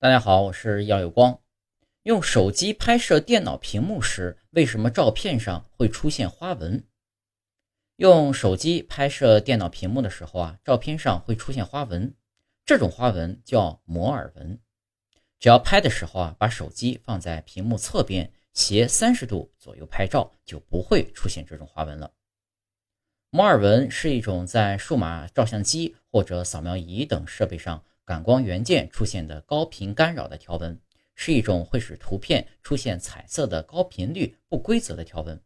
大家好，我是耀有光。用手机拍摄电脑屏幕时，为什么照片上会出现花纹？用手机拍摄电脑屏幕的时候啊，照片上会出现花纹，这种花纹叫摩尔纹。只要拍的时候啊，把手机放在屏幕侧边斜三十度左右拍照，就不会出现这种花纹了。摩尔纹是一种在数码照相机或者扫描仪等设备上。感光元件出现的高频干扰的条纹，是一种会使图片出现彩色的高频率不规则的条纹。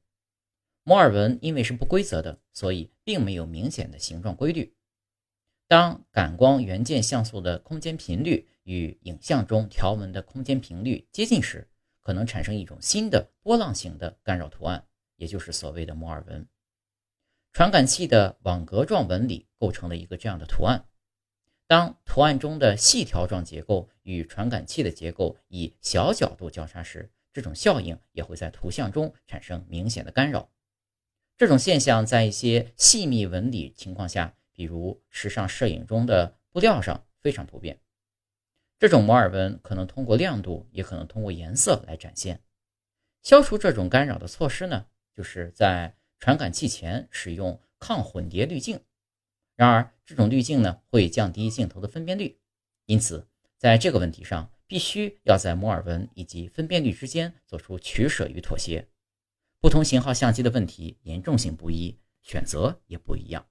摩尔纹因为是不规则的，所以并没有明显的形状规律。当感光元件像素的空间频率与影像中条纹的空间频率接近时，可能产生一种新的波浪形的干扰图案，也就是所谓的摩尔纹。传感器的网格状纹理构成了一个这样的图案。当图案中的细条状结构与传感器的结构以小角度交叉时，这种效应也会在图像中产生明显的干扰。这种现象在一些细密纹理情况下，比如时尚摄影中的布料上非常普遍。这种摩尔纹可能通过亮度，也可能通过颜色来展现。消除这种干扰的措施呢，就是在传感器前使用抗混叠滤镜。然而，这种滤镜呢会降低镜头的分辨率，因此在这个问题上，必须要在摩尔纹以及分辨率之间做出取舍与妥协。不同型号相机的问题严重性不一，选择也不一样。